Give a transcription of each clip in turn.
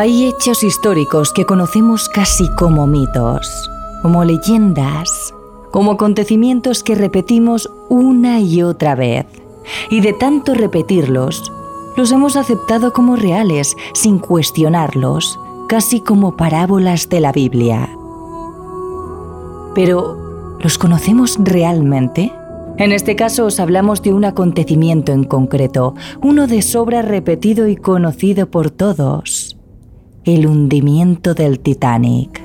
Hay hechos históricos que conocemos casi como mitos, como leyendas, como acontecimientos que repetimos una y otra vez. Y de tanto repetirlos, los hemos aceptado como reales, sin cuestionarlos, casi como parábolas de la Biblia. Pero, ¿los conocemos realmente? En este caso os hablamos de un acontecimiento en concreto, uno de sobra repetido y conocido por todos el hundimiento del Titanic.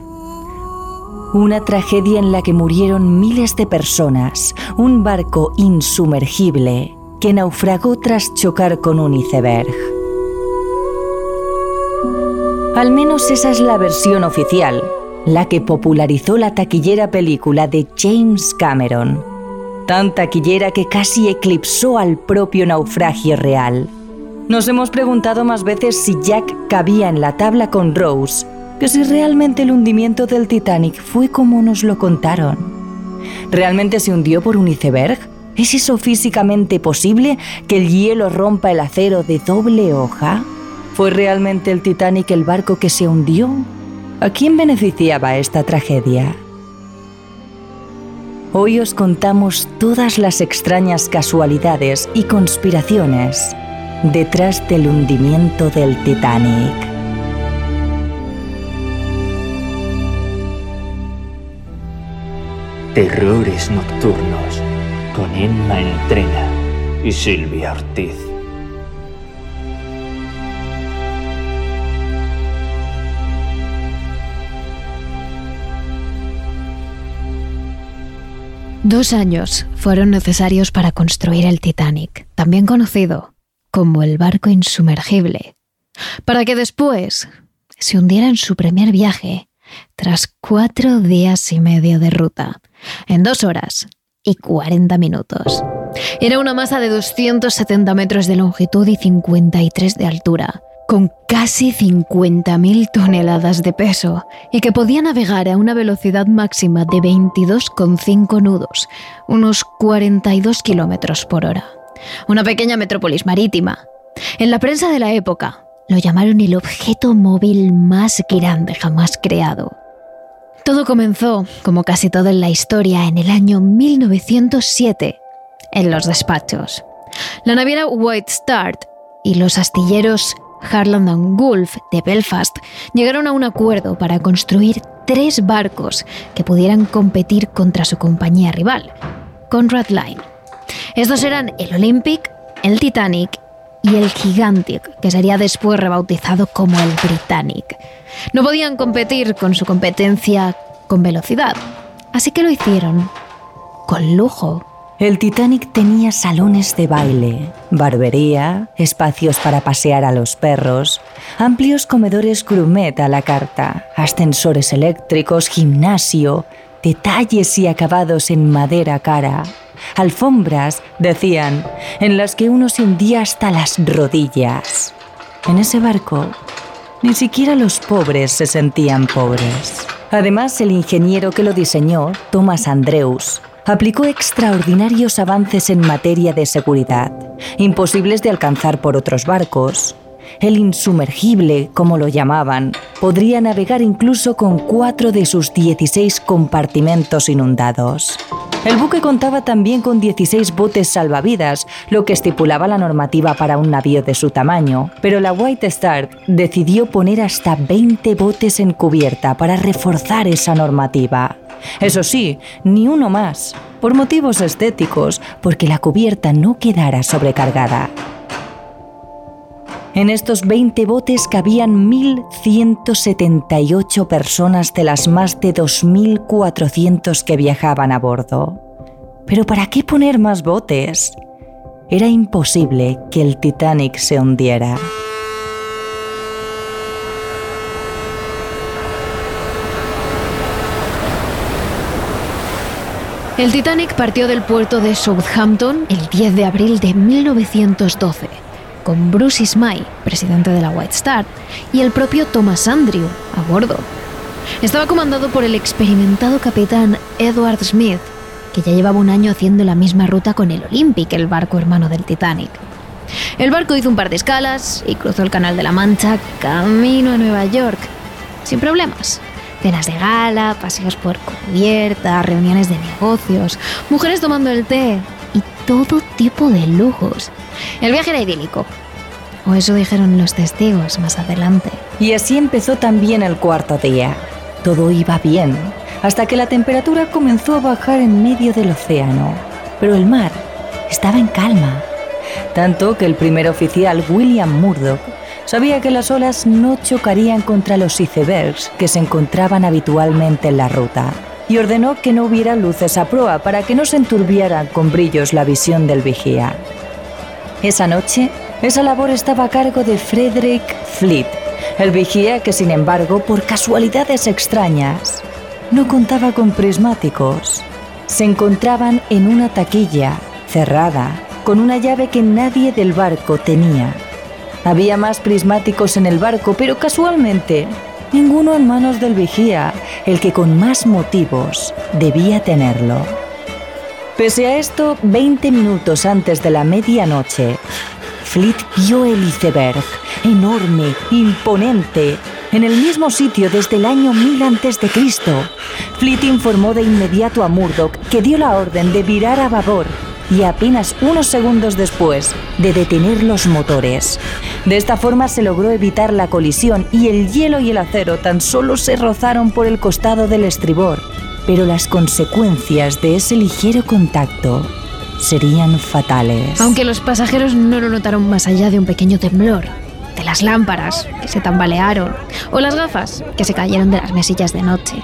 Una tragedia en la que murieron miles de personas, un barco insumergible que naufragó tras chocar con un iceberg. Al menos esa es la versión oficial, la que popularizó la taquillera película de James Cameron, tan taquillera que casi eclipsó al propio naufragio real. Nos hemos preguntado más veces si Jack cabía en la tabla con Rose, que si realmente el hundimiento del Titanic fue como nos lo contaron. ¿Realmente se hundió por un iceberg? ¿Es eso físicamente posible que el hielo rompa el acero de doble hoja? ¿Fue realmente el Titanic el barco que se hundió? ¿A quién beneficiaba esta tragedia? Hoy os contamos todas las extrañas casualidades y conspiraciones detrás del hundimiento del Titanic. Terrores Nocturnos con Emma Entrena y Silvia Ortiz. Dos años fueron necesarios para construir el Titanic, también conocido como el barco insumergible, para que después se hundiera en su primer viaje, tras cuatro días y medio de ruta, en dos horas y 40 minutos. Era una masa de 270 metros de longitud y 53 de altura, con casi 50.000 toneladas de peso y que podía navegar a una velocidad máxima de 22,5 nudos, unos 42 kilómetros por hora una pequeña metrópolis marítima. En la prensa de la época lo llamaron el objeto móvil más grande jamás creado. Todo comenzó, como casi todo en la historia, en el año 1907, en los despachos. La naviera White Start y los astilleros Harland and Wolff de Belfast llegaron a un acuerdo para construir tres barcos que pudieran competir contra su compañía rival, Conrad Line. Estos eran el Olympic, el Titanic y el Gigantic, que sería después rebautizado como el Britannic. No podían competir con su competencia con velocidad, así que lo hicieron con lujo. El Titanic tenía salones de baile, barbería, espacios para pasear a los perros, amplios comedores gourmet a la carta, ascensores eléctricos, gimnasio, detalles y acabados en madera cara, alfombras, decían, en las que uno se hundía hasta las rodillas. En ese barco, ni siquiera los pobres se sentían pobres. Además, el ingeniero que lo diseñó, Thomas Andrews, aplicó extraordinarios avances en materia de seguridad, imposibles de alcanzar por otros barcos. El insumergible, como lo llamaban, podría navegar incluso con cuatro de sus 16 compartimentos inundados. El buque contaba también con 16 botes salvavidas, lo que estipulaba la normativa para un navío de su tamaño, pero la White Star decidió poner hasta 20 botes en cubierta para reforzar esa normativa. Eso sí, ni uno más, por motivos estéticos, porque la cubierta no quedara sobrecargada. En estos 20 botes cabían 1.178 personas de las más de 2.400 que viajaban a bordo. Pero ¿para qué poner más botes? Era imposible que el Titanic se hundiera. El Titanic partió del puerto de Southampton el 10 de abril de 1912, con Bruce Ismay, presidente de la White Star, y el propio Thomas Andrew a bordo. Estaba comandado por el experimentado capitán Edward Smith, que ya llevaba un año haciendo la misma ruta con el Olympic, el barco hermano del Titanic. El barco hizo un par de escalas y cruzó el Canal de la Mancha camino a Nueva York, sin problemas. Cenas de gala, paseos por cubierta, reuniones de negocios, mujeres tomando el té todo tipo de lujos. El viaje era idílico. O eso dijeron los testigos más adelante. Y así empezó también el cuarto día. Todo iba bien, hasta que la temperatura comenzó a bajar en medio del océano. Pero el mar estaba en calma. Tanto que el primer oficial, William Murdoch, sabía que las olas no chocarían contra los icebergs que se encontraban habitualmente en la ruta y ordenó que no hubiera luces a proa para que no se enturbiara con brillos la visión del vigía. Esa noche, esa labor estaba a cargo de Frederick Fleet, el vigía que sin embargo, por casualidades extrañas, no contaba con prismáticos. Se encontraban en una taquilla cerrada, con una llave que nadie del barco tenía. Había más prismáticos en el barco, pero casualmente ninguno en manos del vigía, el que con más motivos debía tenerlo. Pese a esto, 20 minutos antes de la medianoche, Fleet vio el iceberg, enorme, imponente, en el mismo sitio desde el año 1000 a.C. Fleet informó de inmediato a Murdoch, que dio la orden de virar a babor y apenas unos segundos después de detener los motores. De esta forma se logró evitar la colisión y el hielo y el acero tan solo se rozaron por el costado del estribor, pero las consecuencias de ese ligero contacto serían fatales. Aunque los pasajeros no lo notaron más allá de un pequeño temblor, de las lámparas que se tambalearon o las gafas que se cayeron de las mesillas de noche.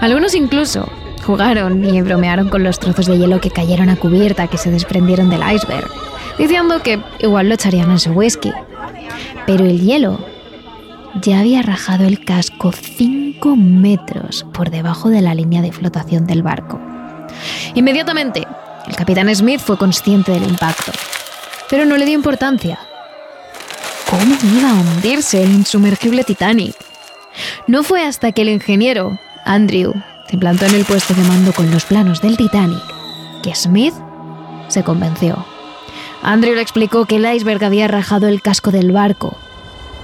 Algunos incluso jugaron y bromearon con los trozos de hielo que cayeron a cubierta que se desprendieron del iceberg, diciendo que igual lo echarían en su whisky. Pero el hielo ya había rajado el casco 5 metros por debajo de la línea de flotación del barco. Inmediatamente, el capitán Smith fue consciente del impacto, pero no le dio importancia. ¿Cómo iba a hundirse el insumergible Titanic? No fue hasta que el ingeniero, Andrew, se plantó en el puesto de mando con los planos del Titanic que Smith se convenció. Andrew le explicó que el iceberg había rajado el casco del barco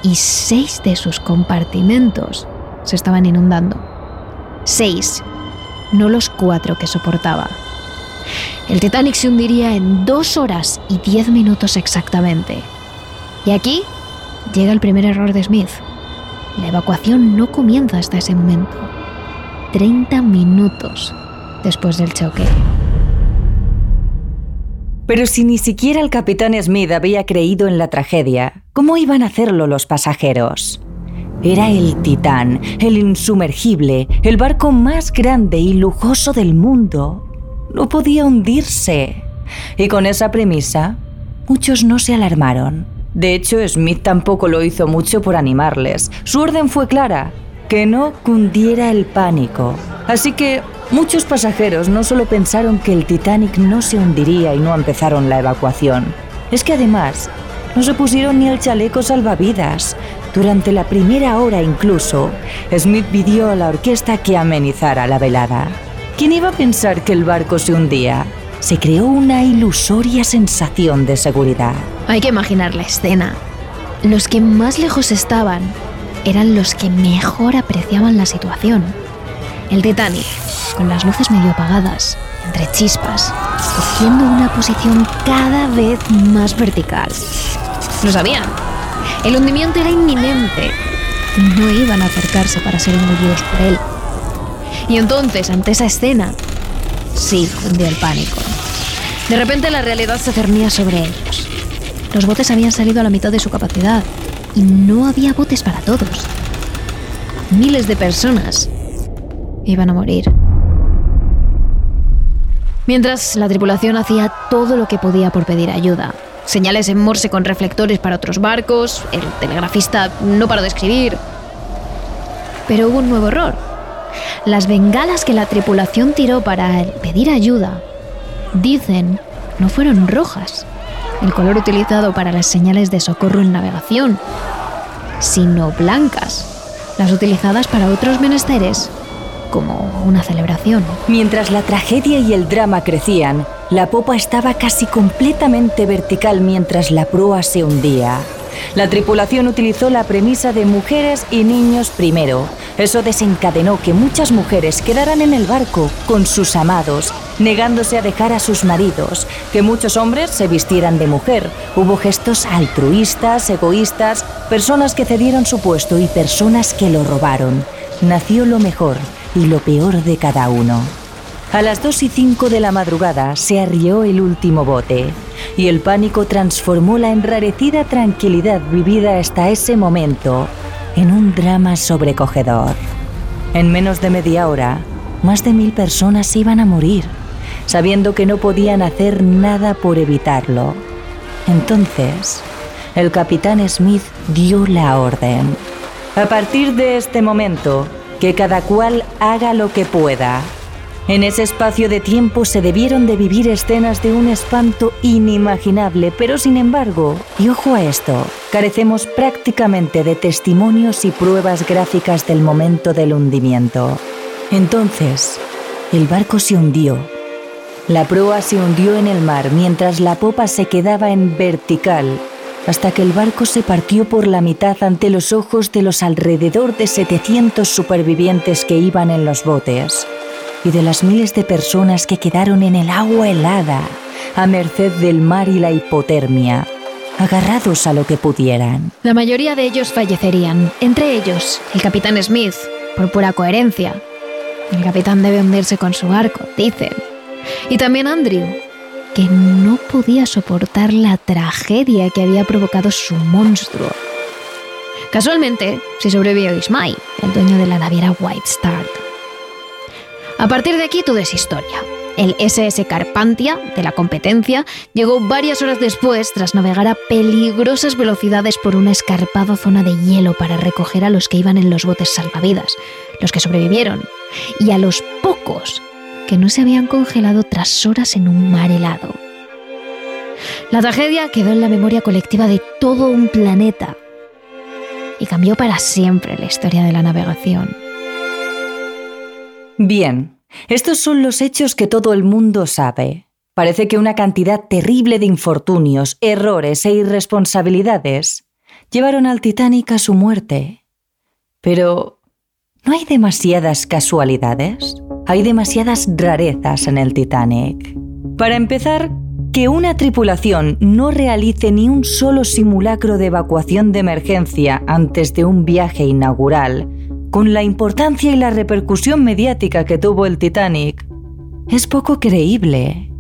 y seis de sus compartimentos se estaban inundando. Seis, no los cuatro que soportaba. El Titanic se hundiría en dos horas y diez minutos exactamente. Y aquí llega el primer error de Smith. La evacuación no comienza hasta ese momento. 30 minutos después del choque. Pero si ni siquiera el capitán Smith había creído en la tragedia, ¿cómo iban a hacerlo los pasajeros? Era el Titán, el insumergible, el barco más grande y lujoso del mundo. No podía hundirse. Y con esa premisa, muchos no se alarmaron. De hecho, Smith tampoco lo hizo mucho por animarles. Su orden fue clara, que no cundiera el pánico. Así que muchos pasajeros no solo pensaron que el Titanic no se hundiría y no empezaron la evacuación, es que además no se pusieron ni el chaleco salvavidas. Durante la primera hora incluso, Smith pidió a la orquesta que amenizara la velada. ¿Quién iba a pensar que el barco se hundía? Se creó una ilusoria sensación de seguridad. Hay que imaginar la escena. Los que más lejos estaban eran los que mejor apreciaban la situación. El Titanic, con las luces medio apagadas, entre chispas, cogiendo una posición cada vez más vertical. Lo sabían. El hundimiento era inminente. No iban a acercarse para ser engullidos por él. Y entonces, ante esa escena, sí cundió el pánico. De repente la realidad se cernía sobre ellos. Los botes habían salido a la mitad de su capacidad y no había botes para todos. Miles de personas iban a morir. Mientras la tripulación hacía todo lo que podía por pedir ayuda. Señales en morse con reflectores para otros barcos, el telegrafista no paró de escribir. Pero hubo un nuevo error. Las bengalas que la tripulación tiró para pedir ayuda, dicen, no fueron rojas, el color utilizado para las señales de socorro en navegación, sino blancas, las utilizadas para otros menesteres, como una celebración. Mientras la tragedia y el drama crecían, la popa estaba casi completamente vertical mientras la proa se hundía. La tripulación utilizó la premisa de mujeres y niños primero. Eso desencadenó que muchas mujeres quedaran en el barco con sus amados, negándose a dejar a sus maridos, que muchos hombres se vistieran de mujer. Hubo gestos altruistas, egoístas, personas que cedieron su puesto y personas que lo robaron. Nació lo mejor y lo peor de cada uno. A las 2 y 5 de la madrugada se arrió el último bote y el pánico transformó la enrarecida tranquilidad vivida hasta ese momento en un drama sobrecogedor. En menos de media hora, más de mil personas iban a morir, sabiendo que no podían hacer nada por evitarlo. Entonces, el capitán Smith dio la orden. A partir de este momento, que cada cual haga lo que pueda. En ese espacio de tiempo se debieron de vivir escenas de un espanto inimaginable, pero sin embargo, y ojo a esto, carecemos prácticamente de testimonios y pruebas gráficas del momento del hundimiento. Entonces, el barco se hundió. La proa se hundió en el mar mientras la popa se quedaba en vertical, hasta que el barco se partió por la mitad ante los ojos de los alrededor de 700 supervivientes que iban en los botes y de las miles de personas que quedaron en el agua helada, a merced del mar y la hipotermia, agarrados a lo que pudieran. La mayoría de ellos fallecerían, entre ellos el capitán Smith, por pura coherencia. El capitán debe hundirse con su barco, dicen. Y también Andrew, que no podía soportar la tragedia que había provocado su monstruo. Casualmente, se sobrevivió Ismail, el dueño de la naviera White Star. A partir de aquí todo es historia. El SS Carpantia, de la competencia, llegó varias horas después tras navegar a peligrosas velocidades por una escarpada zona de hielo para recoger a los que iban en los botes salvavidas, los que sobrevivieron, y a los pocos que no se habían congelado tras horas en un mar helado. La tragedia quedó en la memoria colectiva de todo un planeta y cambió para siempre la historia de la navegación. Bien, estos son los hechos que todo el mundo sabe. Parece que una cantidad terrible de infortunios, errores e irresponsabilidades llevaron al Titanic a su muerte. Pero, ¿no hay demasiadas casualidades? Hay demasiadas rarezas en el Titanic. Para empezar, que una tripulación no realice ni un solo simulacro de evacuación de emergencia antes de un viaje inaugural con la importancia y la repercusión mediática que tuvo el Titanic, es poco creíble.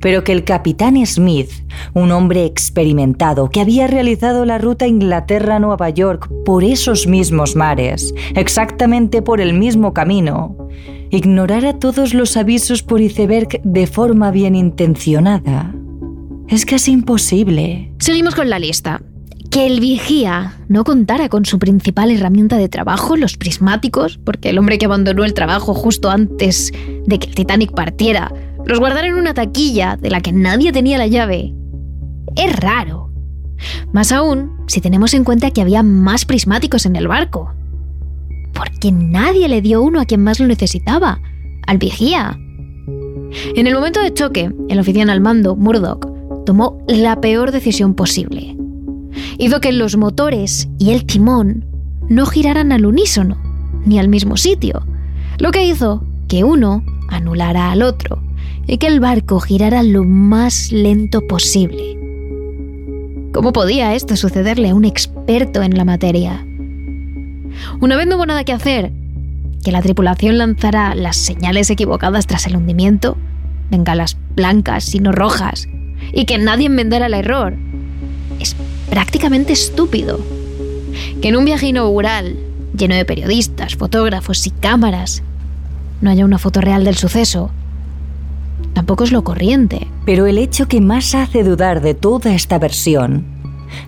Pero que el capitán Smith, un hombre experimentado que había realizado la ruta Inglaterra-Nueva York por esos mismos mares, exactamente por el mismo camino, ignorara todos los avisos por iceberg de forma bien intencionada, es casi imposible. Seguimos con la lista que el vigía no contara con su principal herramienta de trabajo, los prismáticos, porque el hombre que abandonó el trabajo justo antes de que el Titanic partiera, los guardara en una taquilla de la que nadie tenía la llave. Es raro. Más aún si tenemos en cuenta que había más prismáticos en el barco. Porque nadie le dio uno a quien más lo necesitaba, al vigía. En el momento de choque, el oficial al mando, Murdoch, tomó la peor decisión posible hizo que los motores y el timón no giraran al unísono, ni al mismo sitio, lo que hizo que uno anulara al otro y que el barco girara lo más lento posible. ¿Cómo podía esto sucederle a un experto en la materia? Una vez no hubo nada que hacer, que la tripulación lanzara las señales equivocadas tras el hundimiento, bengalas blancas sino rojas, y que nadie enmendara el error. Es prácticamente estúpido. Que en un viaje inaugural, lleno de periodistas, fotógrafos y cámaras, no haya una foto real del suceso, tampoco es lo corriente. Pero el hecho que más hace dudar de toda esta versión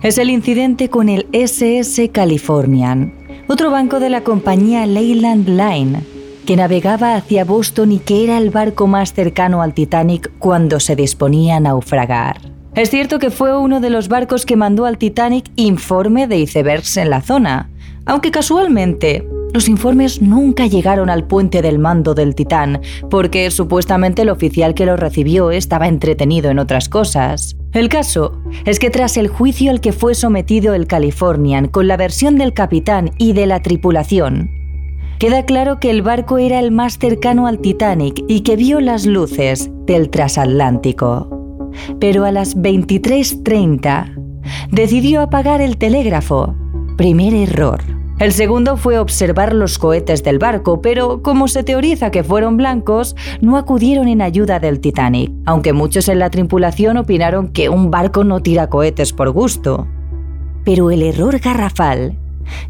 es el incidente con el SS Californian, otro banco de la compañía Leyland Line, que navegaba hacia Boston y que era el barco más cercano al Titanic cuando se disponía a naufragar. Es cierto que fue uno de los barcos que mandó al Titanic informe de icebergs en la zona, aunque casualmente los informes nunca llegaron al puente del mando del Titán, porque supuestamente el oficial que lo recibió estaba entretenido en otras cosas. El caso es que tras el juicio al que fue sometido el Californian con la versión del capitán y de la tripulación, queda claro que el barco era el más cercano al Titanic y que vio las luces del transatlántico. Pero a las 23.30 decidió apagar el telégrafo. Primer error. El segundo fue observar los cohetes del barco, pero como se teoriza que fueron blancos, no acudieron en ayuda del Titanic, aunque muchos en la tripulación opinaron que un barco no tira cohetes por gusto. Pero el error garrafal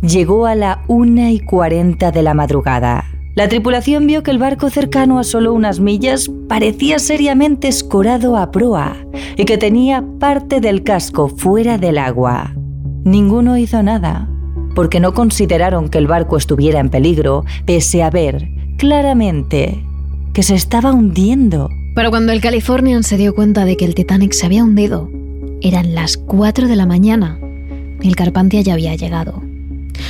llegó a la 1 y 40 de la madrugada. La tripulación vio que el barco cercano a solo unas millas parecía seriamente escorado a proa y que tenía parte del casco fuera del agua. Ninguno hizo nada porque no consideraron que el barco estuviera en peligro, pese a ver claramente que se estaba hundiendo. Pero cuando el Californian se dio cuenta de que el Titanic se había hundido, eran las 4 de la mañana el Carpantia ya había llegado.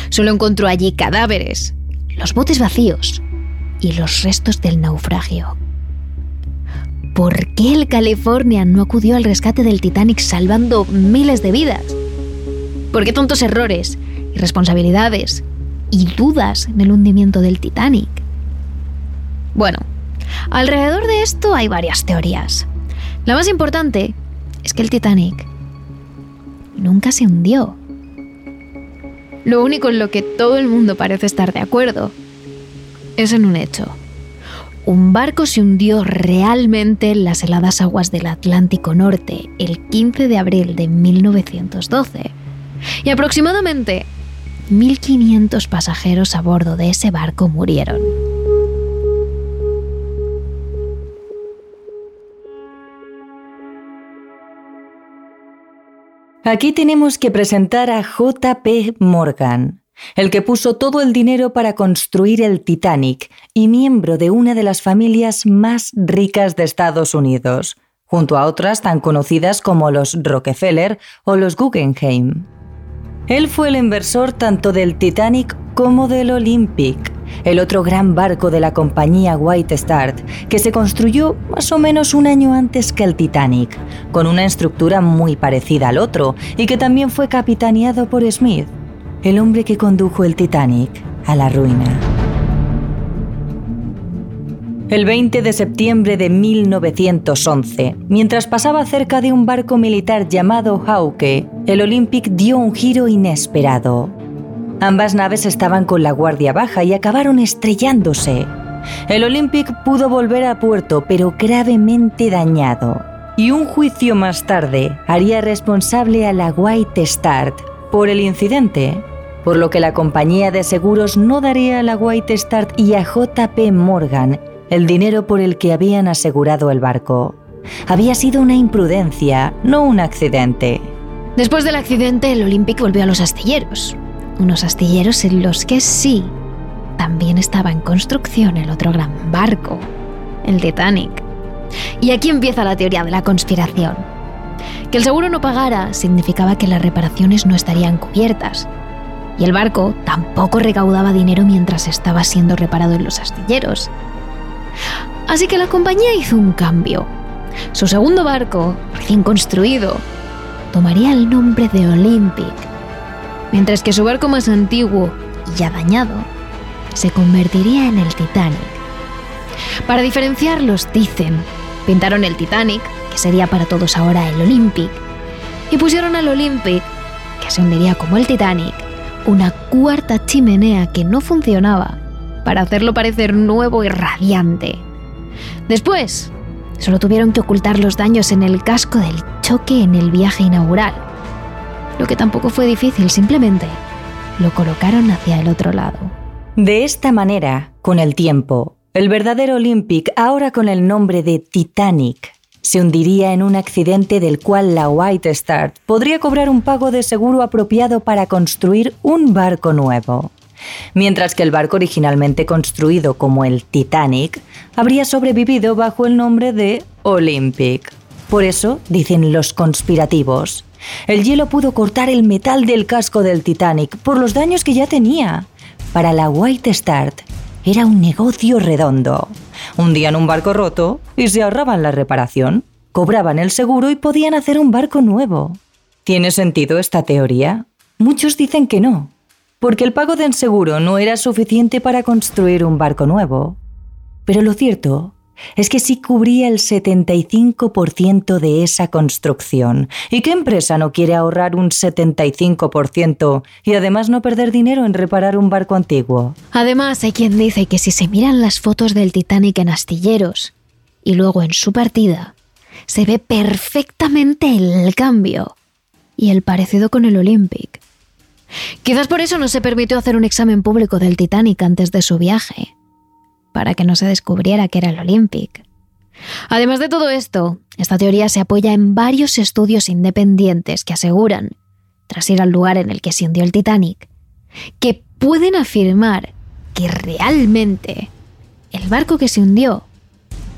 Solo encontró allí cadáveres, los botes vacíos y los restos del naufragio. ¿Por qué el Californian no acudió al rescate del Titanic salvando miles de vidas? ¿Por qué tontos errores irresponsabilidades y dudas en el hundimiento del Titanic. Bueno, alrededor de esto hay varias teorías. La más importante es que el Titanic nunca se hundió. Lo único en lo que todo el mundo parece estar de acuerdo es en un hecho. Un barco se hundió realmente en las heladas aguas del Atlántico Norte el 15 de abril de 1912. Y aproximadamente 1.500 pasajeros a bordo de ese barco murieron. Aquí tenemos que presentar a JP Morgan, el que puso todo el dinero para construir el Titanic y miembro de una de las familias más ricas de Estados Unidos, junto a otras tan conocidas como los Rockefeller o los Guggenheim. Él fue el inversor tanto del Titanic como del Olympic, el otro gran barco de la compañía White Star, que se construyó más o menos un año antes que el Titanic, con una estructura muy parecida al otro y que también fue capitaneado por Smith, el hombre que condujo el Titanic a la ruina. El 20 de septiembre de 1911, mientras pasaba cerca de un barco militar llamado Hawke, el Olympic dio un giro inesperado. Ambas naves estaban con la guardia baja y acabaron estrellándose. El Olympic pudo volver a puerto, pero gravemente dañado. Y un juicio más tarde haría responsable a la White Star por el incidente, por lo que la compañía de seguros no daría a la White Star y a JP Morgan el dinero por el que habían asegurado el barco. Había sido una imprudencia, no un accidente. Después del accidente, el Olympic volvió a los astilleros. Unos astilleros en los que sí, también estaba en construcción el otro gran barco, el Titanic. Y aquí empieza la teoría de la conspiración. Que el seguro no pagara significaba que las reparaciones no estarían cubiertas. Y el barco tampoco recaudaba dinero mientras estaba siendo reparado en los astilleros. Así que la compañía hizo un cambio. Su segundo barco, recién construido, tomaría el nombre de Olympic, mientras que su barco más antiguo y ya dañado se convertiría en el Titanic. Para diferenciarlos, dicen, pintaron el Titanic, que sería para todos ahora el Olympic, y pusieron al Olympic, que se hundiría como el Titanic, una cuarta chimenea que no funcionaba para hacerlo parecer nuevo y radiante. Después, solo tuvieron que ocultar los daños en el casco del choque en el viaje inaugural. Lo que tampoco fue difícil, simplemente lo colocaron hacia el otro lado. De esta manera, con el tiempo, el verdadero Olympic, ahora con el nombre de Titanic, se hundiría en un accidente del cual la White Star podría cobrar un pago de seguro apropiado para construir un barco nuevo. Mientras que el barco originalmente construido como el Titanic habría sobrevivido bajo el nombre de Olympic. Por eso, dicen los conspirativos, el hielo pudo cortar el metal del casco del Titanic por los daños que ya tenía. Para la White Star era un negocio redondo hundían un barco roto y se ahorraban la reparación, cobraban el seguro y podían hacer un barco nuevo. ¿Tiene sentido esta teoría? Muchos dicen que no, porque el pago del seguro no era suficiente para construir un barco nuevo. Pero lo cierto es que sí cubría el 75% de esa construcción. ¿Y qué empresa no quiere ahorrar un 75% y además no perder dinero en reparar un barco antiguo? Además, hay quien dice que si se miran las fotos del Titanic en astilleros y luego en su partida, se ve perfectamente el cambio y el parecido con el Olympic. Quizás por eso no se permitió hacer un examen público del Titanic antes de su viaje para que no se descubriera que era el Olympic. Además de todo esto, esta teoría se apoya en varios estudios independientes que aseguran, tras ir al lugar en el que se hundió el Titanic, que pueden afirmar que realmente el barco que se hundió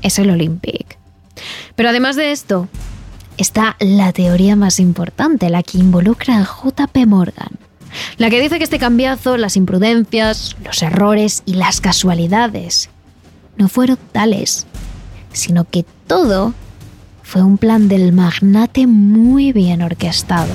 es el Olympic. Pero además de esto, está la teoría más importante, la que involucra a JP Morgan, la que dice que este cambiazo, las imprudencias, los errores y las casualidades no fueron tales, sino que todo fue un plan del magnate muy bien orquestado.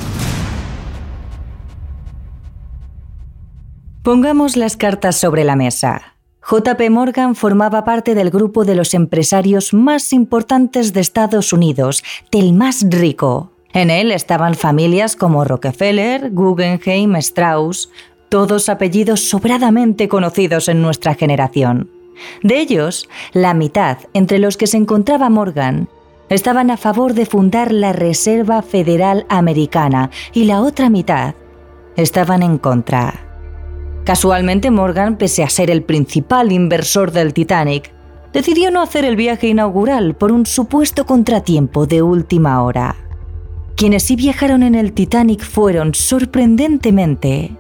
Pongamos las cartas sobre la mesa. JP Morgan formaba parte del grupo de los empresarios más importantes de Estados Unidos, del más rico. En él estaban familias como Rockefeller, Guggenheim, Strauss, todos apellidos sobradamente conocidos en nuestra generación. De ellos, la mitad, entre los que se encontraba Morgan, estaban a favor de fundar la Reserva Federal Americana y la otra mitad estaban en contra. Casualmente Morgan, pese a ser el principal inversor del Titanic, decidió no hacer el viaje inaugural por un supuesto contratiempo de última hora. Quienes sí viajaron en el Titanic fueron, sorprendentemente,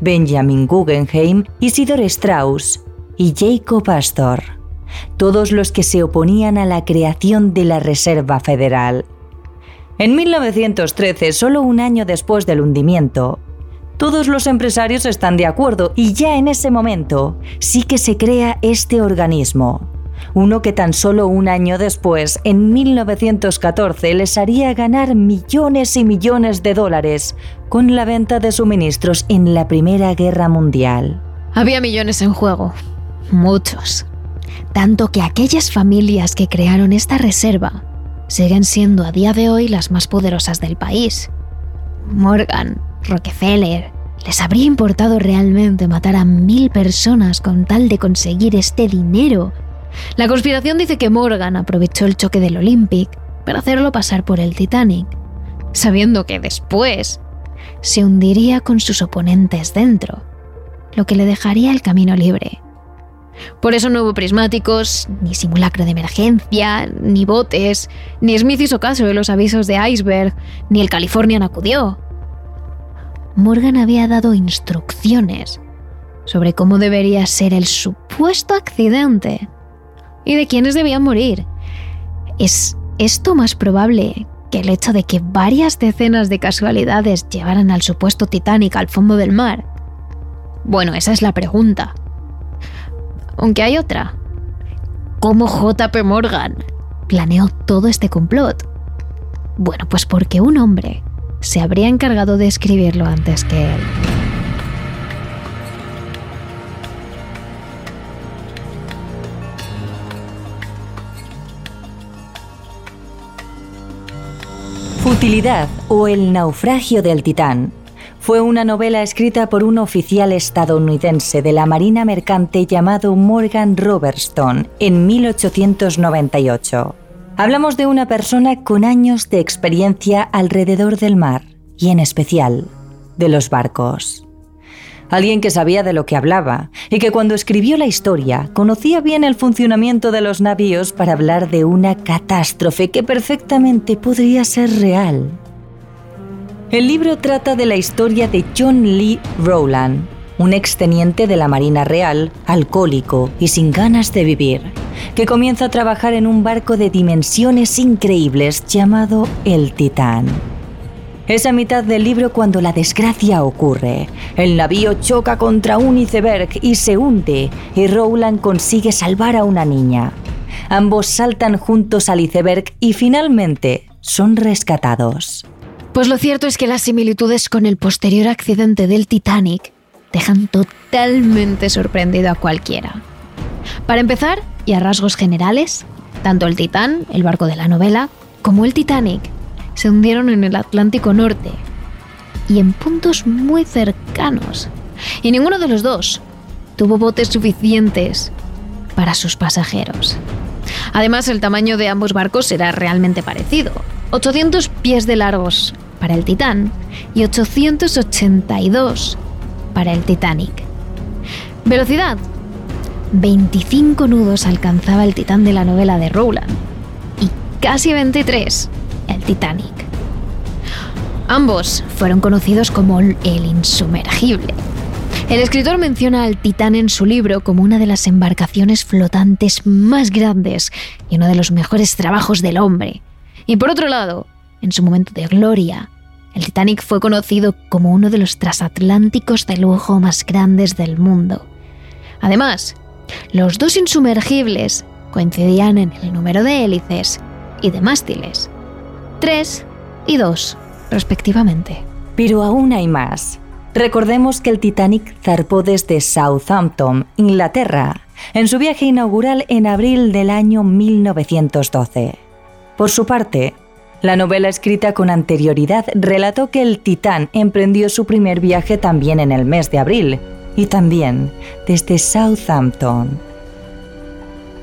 Benjamin Guggenheim, Isidor Strauss y Jacob Astor, todos los que se oponían a la creación de la Reserva Federal. En 1913, solo un año después del hundimiento, todos los empresarios están de acuerdo y ya en ese momento sí que se crea este organismo, uno que tan solo un año después, en 1914, les haría ganar millones y millones de dólares con la venta de suministros en la Primera Guerra Mundial. Había millones en juego, muchos. Tanto que aquellas familias que crearon esta reserva siguen siendo a día de hoy las más poderosas del país. Morgan, Rockefeller, ¿les habría importado realmente matar a mil personas con tal de conseguir este dinero la conspiración dice que Morgan aprovechó el choque del Olympic para hacerlo pasar por el Titanic, sabiendo que después se hundiría con sus oponentes dentro, lo que le dejaría el camino libre. Por eso no hubo prismáticos, ni simulacro de emergencia, ni botes, ni Smith hizo caso de los avisos de iceberg, ni el Californian acudió. Morgan había dado instrucciones sobre cómo debería ser el supuesto accidente y de quiénes debían morir. ¿Es esto más probable que el hecho de que varias decenas de casualidades llevaran al supuesto Titanic al fondo del mar? Bueno, esa es la pregunta. Aunque hay otra. ¿Cómo JP Morgan planeó todo este complot? Bueno, pues porque un hombre se habría encargado de escribirlo antes que él. Futilidad o El naufragio del Titán fue una novela escrita por un oficial estadounidense de la Marina Mercante llamado Morgan Robertson en 1898. Hablamos de una persona con años de experiencia alrededor del mar y en especial de los barcos. Alguien que sabía de lo que hablaba y que cuando escribió la historia conocía bien el funcionamiento de los navíos para hablar de una catástrofe que perfectamente podría ser real. El libro trata de la historia de John Lee Rowland, un exteniente de la Marina Real, alcohólico y sin ganas de vivir, que comienza a trabajar en un barco de dimensiones increíbles llamado el Titán. Es a mitad del libro cuando la desgracia ocurre. El navío choca contra un iceberg y se hunde, y Rowland consigue salvar a una niña. Ambos saltan juntos al iceberg y finalmente son rescatados. Pues lo cierto es que las similitudes con el posterior accidente del Titanic dejan totalmente sorprendido a cualquiera. Para empezar, y a rasgos generales, tanto el Titán, el barco de la novela, como el Titanic se hundieron en el Atlántico Norte y en puntos muy cercanos. Y ninguno de los dos tuvo botes suficientes para sus pasajeros. Además, el tamaño de ambos barcos era realmente parecido. 800 pies de largos para el Titán y 882 para el Titanic. Velocidad. 25 nudos alcanzaba el Titán de la novela de Rowland y casi 23 el Titanic. Ambos fueron conocidos como el insumergible. El escritor menciona al Titán en su libro como una de las embarcaciones flotantes más grandes y uno de los mejores trabajos del hombre. Y por otro lado, en su momento de gloria, el Titanic fue conocido como uno de los transatlánticos de lujo más grandes del mundo. Además, los dos insumergibles coincidían en el número de hélices y de mástiles. 3 y 2, respectivamente. Pero aún hay más. Recordemos que el Titanic zarpó desde Southampton, Inglaterra, en su viaje inaugural en abril del año 1912. Por su parte, la novela escrita con anterioridad relató que el Titán emprendió su primer viaje también en el mes de abril, y también desde Southampton.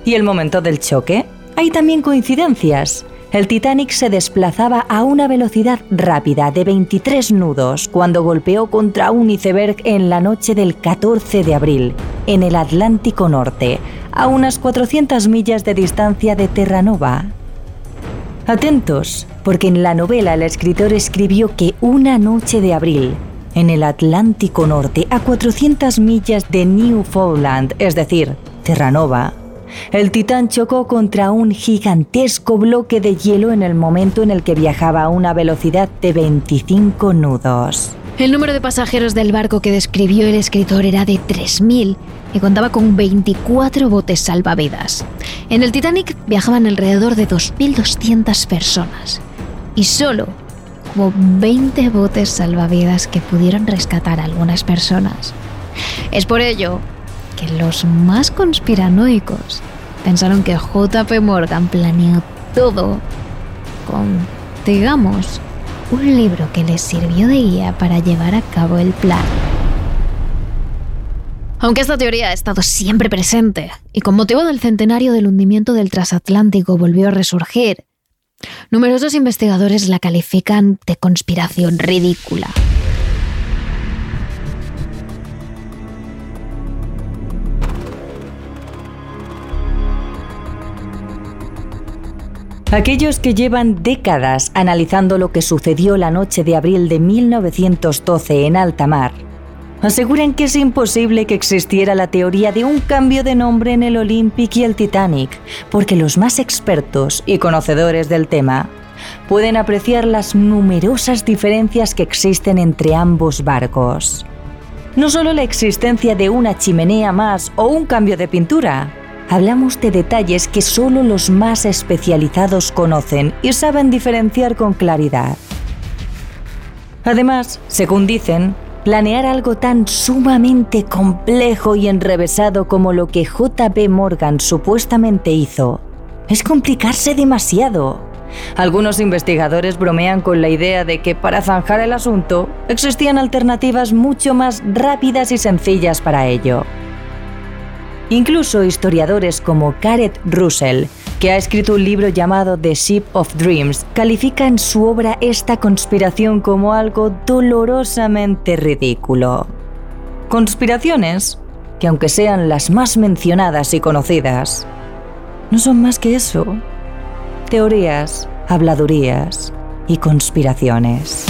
¿Y el momento del choque? Hay también coincidencias. El Titanic se desplazaba a una velocidad rápida de 23 nudos cuando golpeó contra un iceberg en la noche del 14 de abril, en el Atlántico Norte, a unas 400 millas de distancia de Terranova. Atentos, porque en la novela el escritor escribió que una noche de abril, en el Atlántico Norte, a 400 millas de Newfoundland, es decir, Terranova, el Titán chocó contra un gigantesco bloque de hielo en el momento en el que viajaba a una velocidad de 25 nudos. El número de pasajeros del barco que describió el escritor era de 3.000 y contaba con 24 botes salvavidas. En el Titanic viajaban alrededor de 2.200 personas y solo hubo 20 botes salvavidas que pudieron rescatar a algunas personas. Es por ello que los más conspiranoicos pensaron que JP Morgan planeó todo con, digamos, un libro que les sirvió de guía para llevar a cabo el plan. Aunque esta teoría ha estado siempre presente y con motivo del centenario del hundimiento del transatlántico volvió a resurgir, numerosos investigadores la califican de conspiración ridícula. Aquellos que llevan décadas analizando lo que sucedió la noche de abril de 1912 en alta mar, aseguran que es imposible que existiera la teoría de un cambio de nombre en el Olympic y el Titanic, porque los más expertos y conocedores del tema pueden apreciar las numerosas diferencias que existen entre ambos barcos. No solo la existencia de una chimenea más o un cambio de pintura, hablamos de detalles que solo los más especializados conocen y saben diferenciar con claridad. Además, según dicen, planear algo tan sumamente complejo y enrevesado como lo que JP Morgan supuestamente hizo es complicarse demasiado. Algunos investigadores bromean con la idea de que para zanjar el asunto existían alternativas mucho más rápidas y sencillas para ello. Incluso historiadores como Gareth Russell, que ha escrito un libro llamado The Ship of Dreams, califican su obra esta conspiración como algo dolorosamente ridículo. Conspiraciones que aunque sean las más mencionadas y conocidas, no son más que eso. Teorías, habladurías y conspiraciones.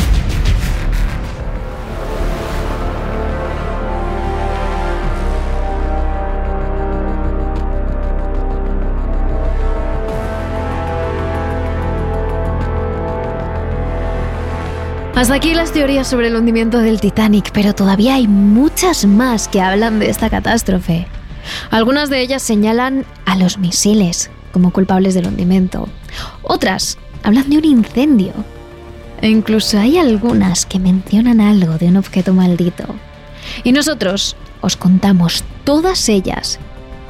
Hasta aquí las teorías sobre el hundimiento del Titanic, pero todavía hay muchas más que hablan de esta catástrofe. Algunas de ellas señalan a los misiles como culpables del hundimiento. Otras hablan de un incendio. E incluso hay algunas que mencionan algo de un objeto maldito. Y nosotros os contamos todas ellas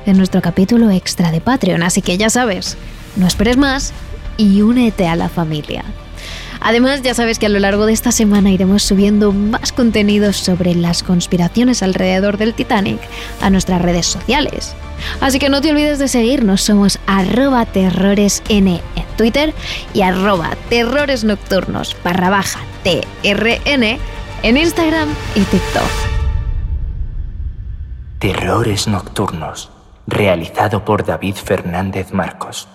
en nuestro capítulo extra de Patreon, así que ya sabes, no esperes más y únete a la familia. Además, ya sabes que a lo largo de esta semana iremos subiendo más contenidos sobre las conspiraciones alrededor del Titanic a nuestras redes sociales. Así que no te olvides de seguirnos, somos arroba terroresn en Twitter y arroba terrores nocturnos barra baja en Instagram y TikTok. Terrores Nocturnos, realizado por David Fernández Marcos.